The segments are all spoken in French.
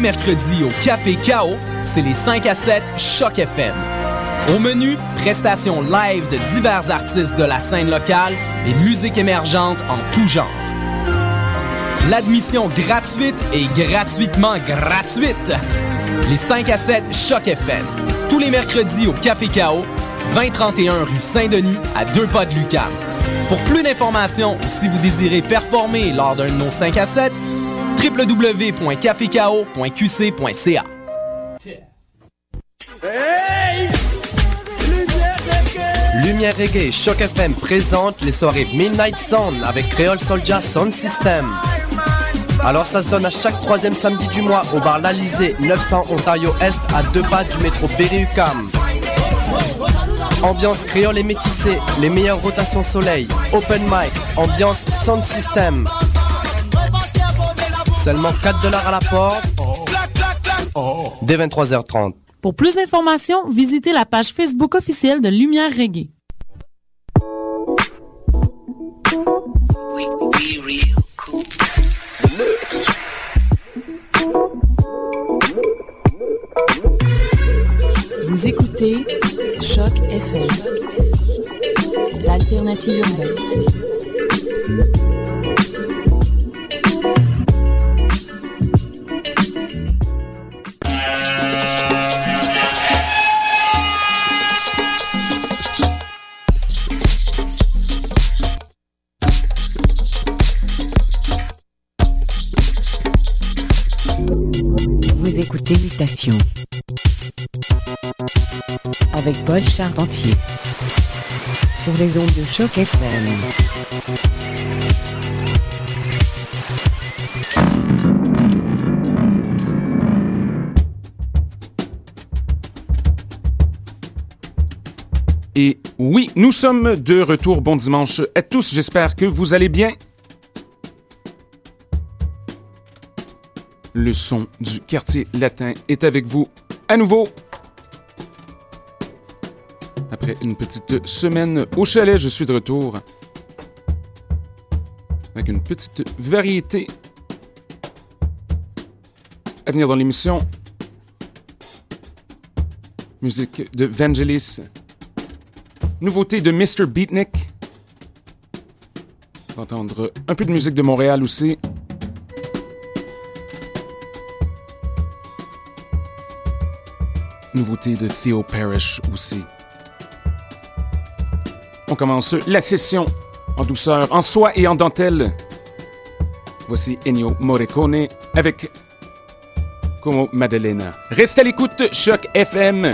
les mercredis au Café Chaos, c'est les 5 à 7 Choc FM. Au menu, prestations live de divers artistes de la scène locale et musique émergente en tout genre. L'admission gratuite et gratuitement gratuite. Les 5 à 7 Choc FM. Tous les mercredis au Café Chaos, 2031 rue Saint-Denis, à deux pas de Lucam. Pour plus d'informations ou si vous désirez performer lors d'un de nos 5 à 7, www.cafecao.qc.ca. Lumière Reggae Choc FM présente les soirées Midnight Sound avec Creole Soldier Sound System. Alors ça se donne à chaque troisième samedi du mois au bar L'Alizé, 900 Ontario Est, à deux pas du métro Berry-UQAM. Ambiance créole et métissée, les meilleures rotations soleil, open mic, ambiance sound system. Seulement 4 dollars à la porte. Dès 23h30. Pour plus d'informations, visitez la page Facebook officielle de Lumière Reggae. Vous écoutez Choc FM, l'alternative urbaine. Écoutez Mutation avec Paul Charpentier sur les ondes de choc FM. Et oui, nous sommes de retour. Bon dimanche à tous. J'espère que vous allez bien. Le son du quartier latin est avec vous à nouveau. Après une petite semaine au chalet, je suis de retour avec une petite variété à venir dans l'émission. Musique de Vangelis. Nouveauté de Mr. Beatnik. On va entendre un peu de musique de Montréal aussi. Nouveauté de Theo Parrish aussi. On commence la session en douceur, en soie et en dentelle. Voici Ennio Morricone avec Como Maddalena. Reste à l'écoute, Choc FM.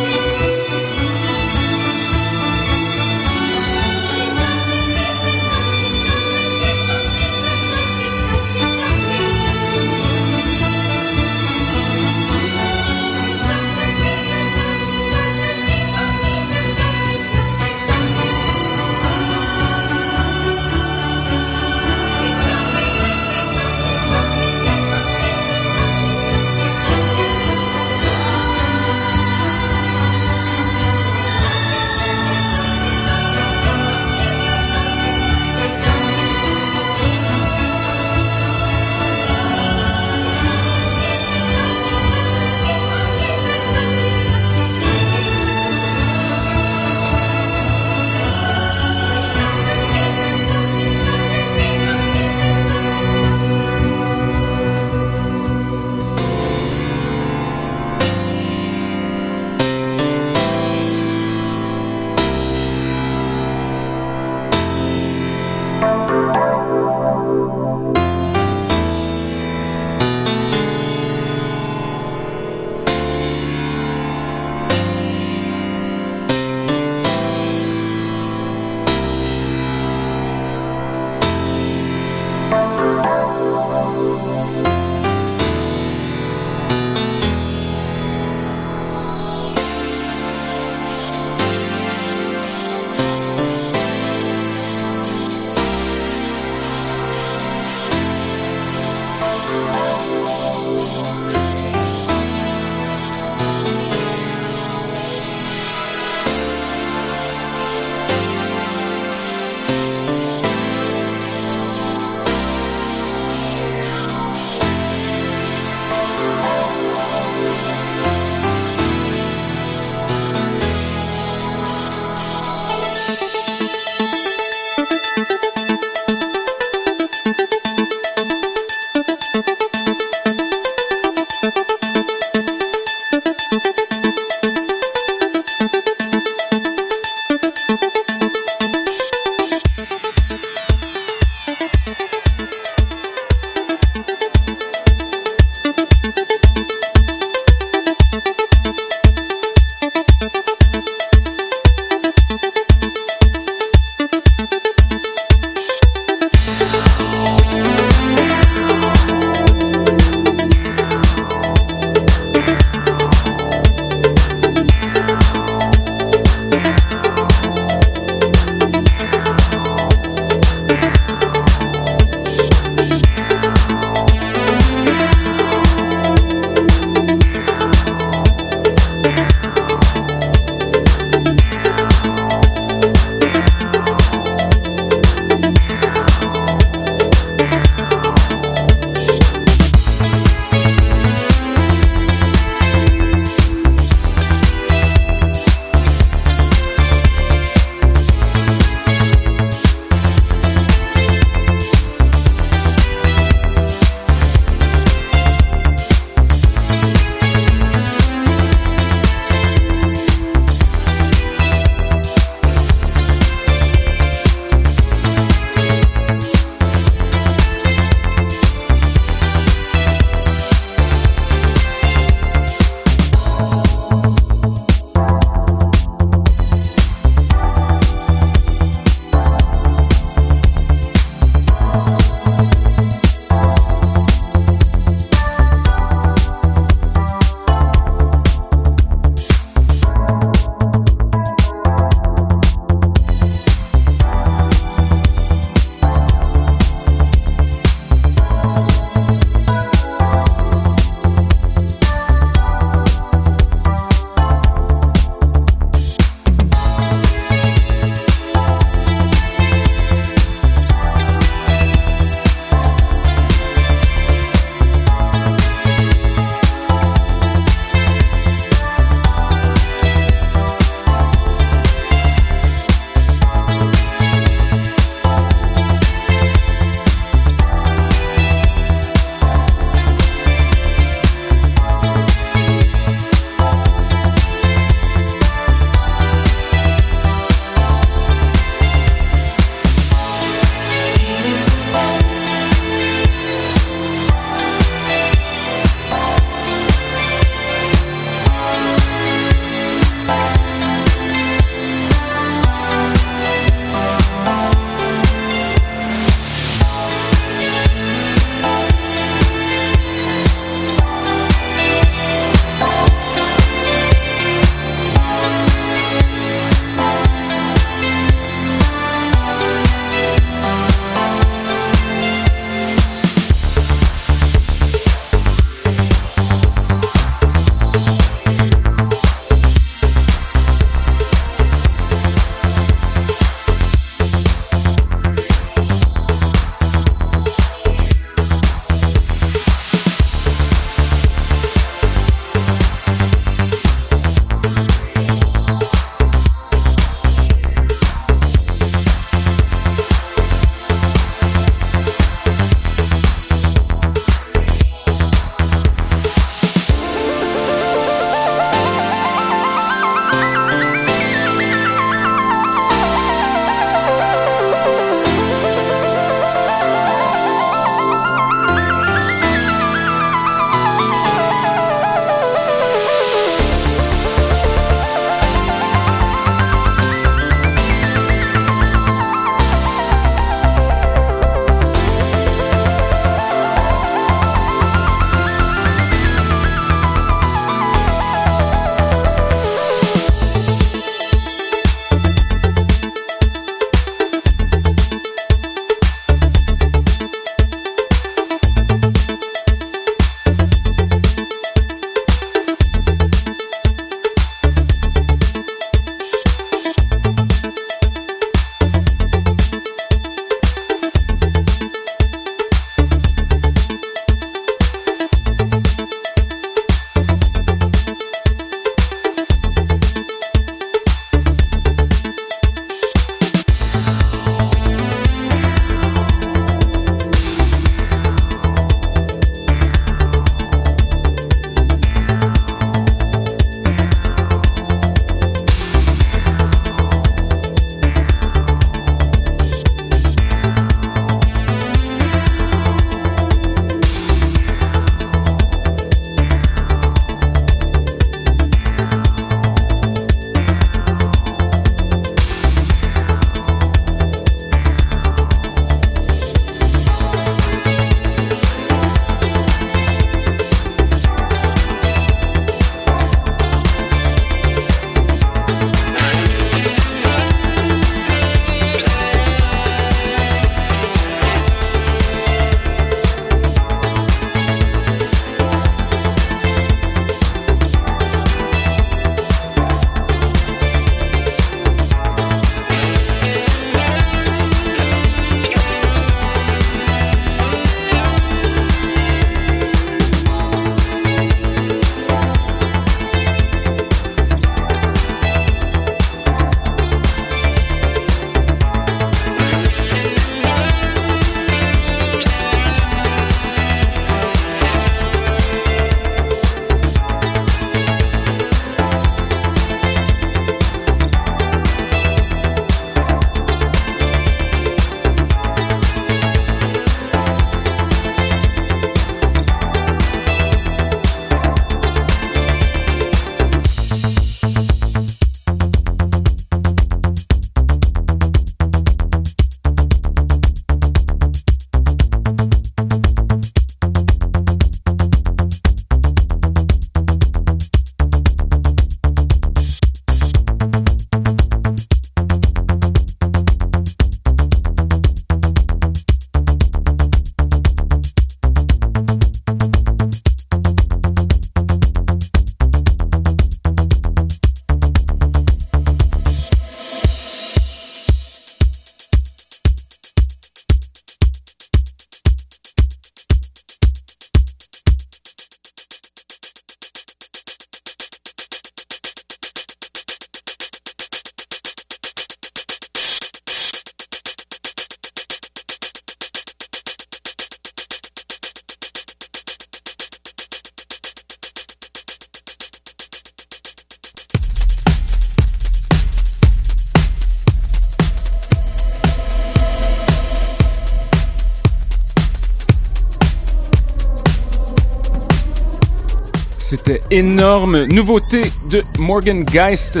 Énorme. Nouveauté de Morgan Geist.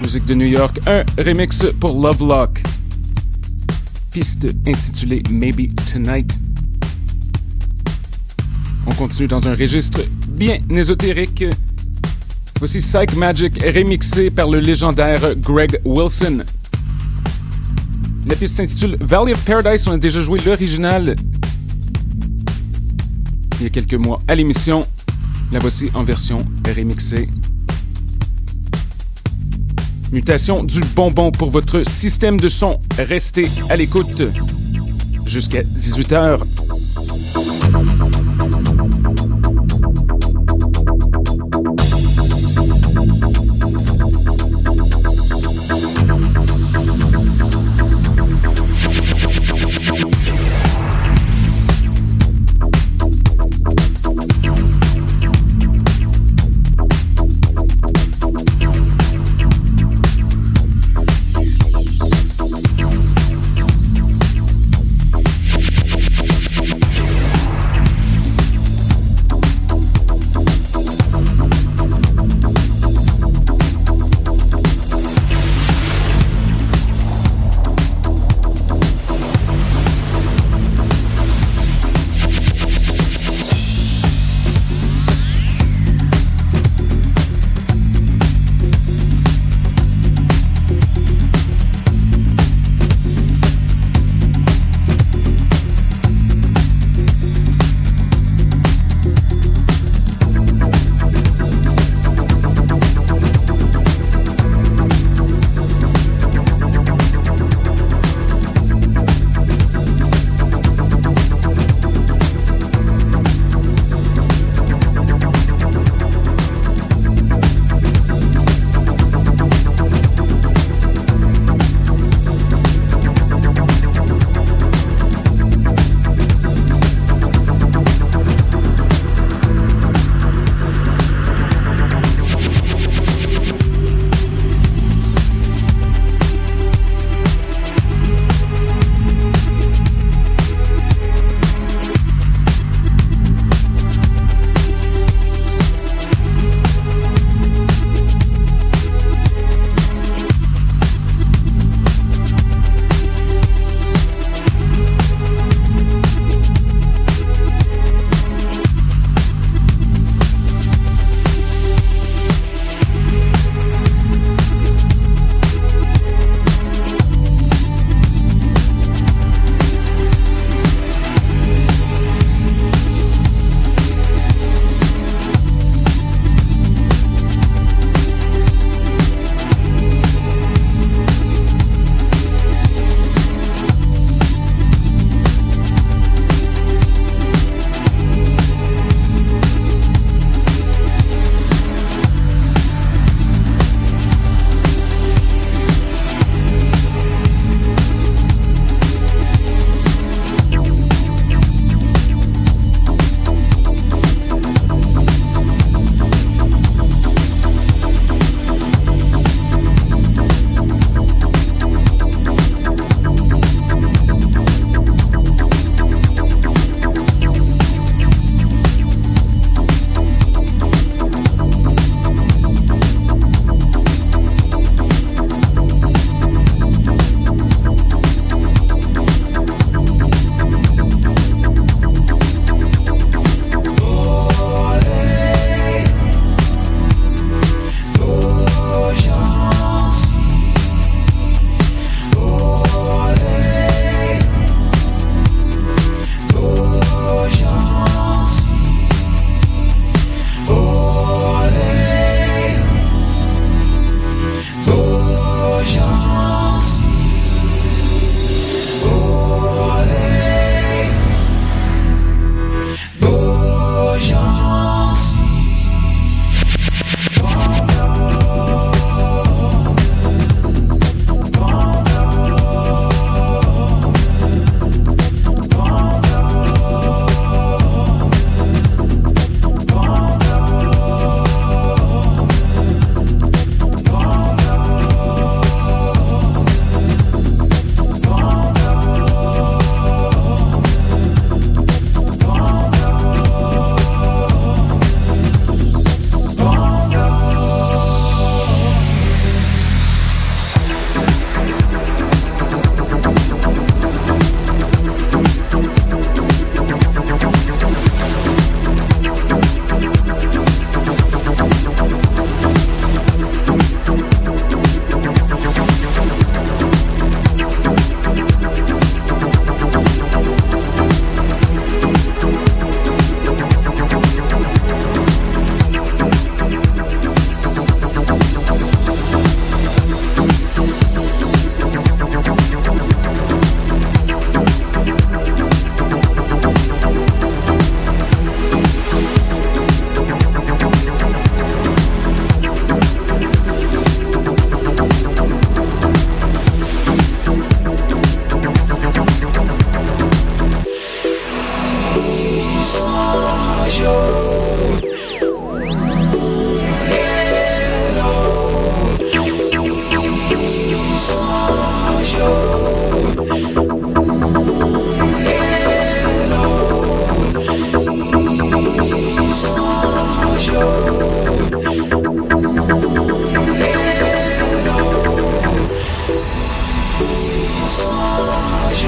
Musique de New York. Un remix pour Lovelock. Piste intitulée Maybe Tonight. On continue dans un registre bien ésotérique. Voici Psych Magic remixé par le légendaire Greg Wilson. La piste s'intitule Valley of Paradise. On a déjà joué l'original il y a quelques mois à l'émission. La voici en version remixée. Mutation du bonbon pour votre système de son. Restez à l'écoute jusqu'à 18h.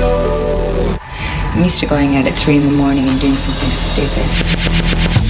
I'm used to going out at three in the morning and doing something stupid.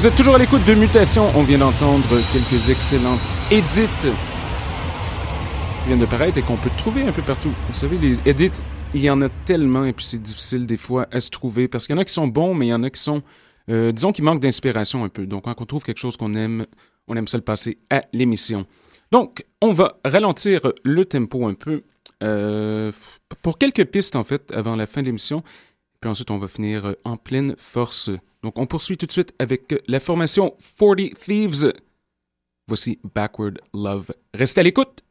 Vous êtes toujours à l'écoute de Mutation. On vient d'entendre quelques excellentes édits qui viennent de paraître et qu'on peut trouver un peu partout. Vous savez, les edits, il y en a tellement et puis c'est difficile des fois à se trouver parce qu'il y en a qui sont bons, mais il y en a qui sont, euh, disons, qui manquent d'inspiration un peu. Donc, quand on trouve quelque chose qu'on aime, on aime ça le passer à l'émission. Donc, on va ralentir le tempo un peu euh, pour quelques pistes, en fait, avant la fin de l'émission. Puis ensuite, on va finir en pleine force. Donc, on poursuit tout de suite avec la formation 40 Thieves. Voici Backward Love. Restez à l'écoute.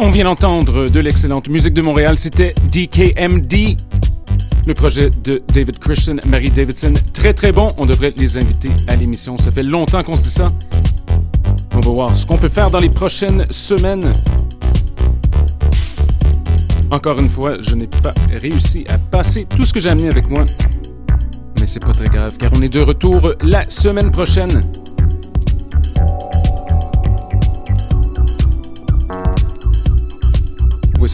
On vient d'entendre de l'excellente musique de Montréal. C'était DKMD, le projet de David Christian, Marie Davidson. Très très bon, on devrait les inviter à l'émission. Ça fait longtemps qu'on se dit ça. On va voir ce qu'on peut faire dans les prochaines semaines. Encore une fois, je n'ai pas réussi à passer tout ce que j'ai amené avec moi. Mais c'est pas très grave, car on est de retour la semaine prochaine.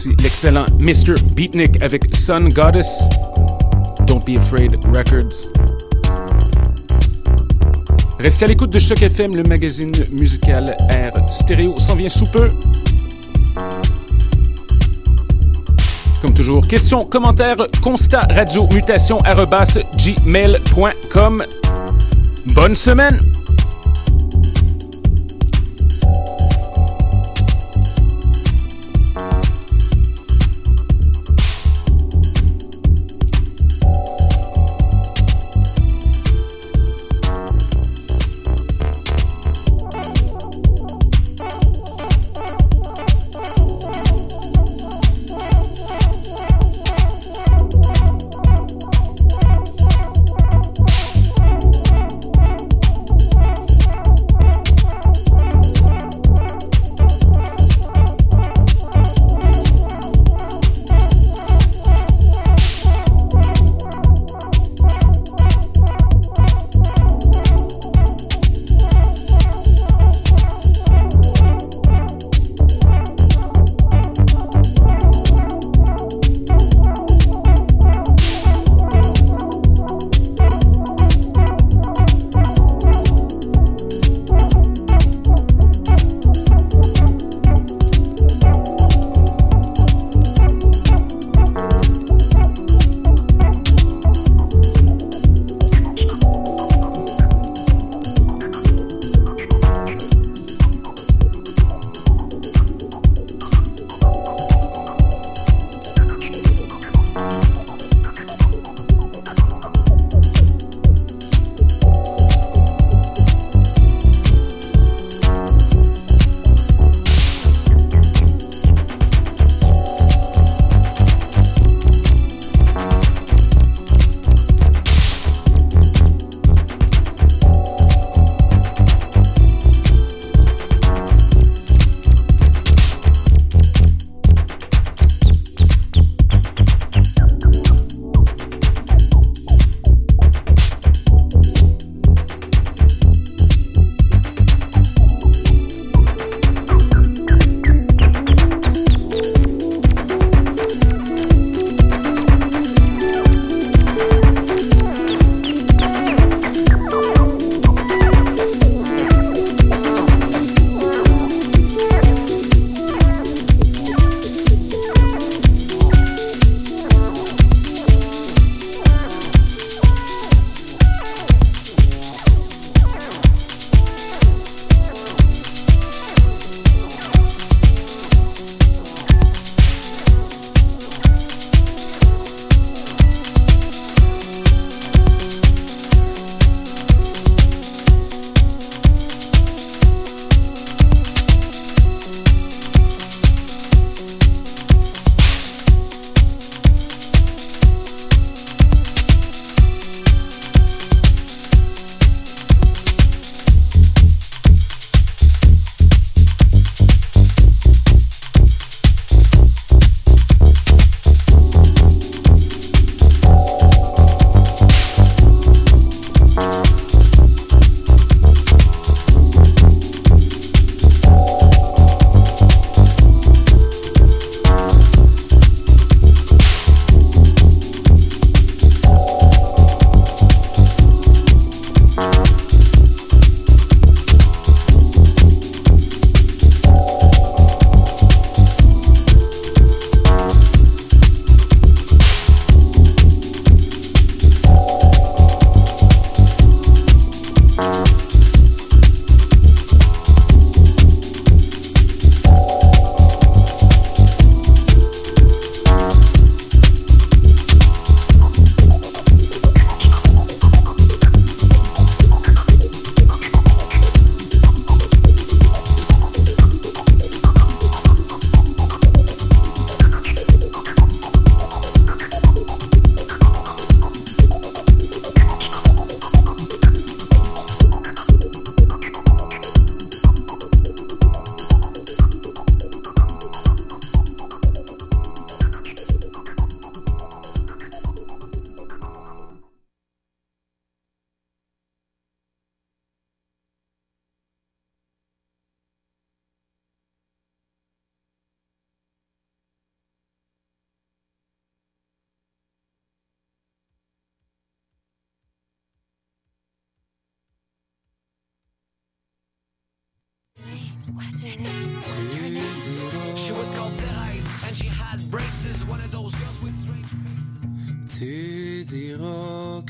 L'excellent Mr. Beatnik avec Sun Goddess. Don't Be Afraid Records. Restez à l'écoute de Choc FM, le magazine musical Air Stéréo s'en vient sous peu. Comme toujours, questions, commentaires, constat, radio, mutation, gmail.com. Bonne semaine!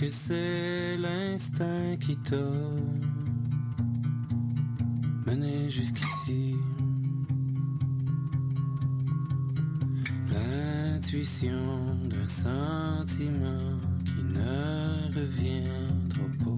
C'est l'instinct qui t'a mené jusqu'ici. L'intuition d'un sentiment qui ne reviendra pas.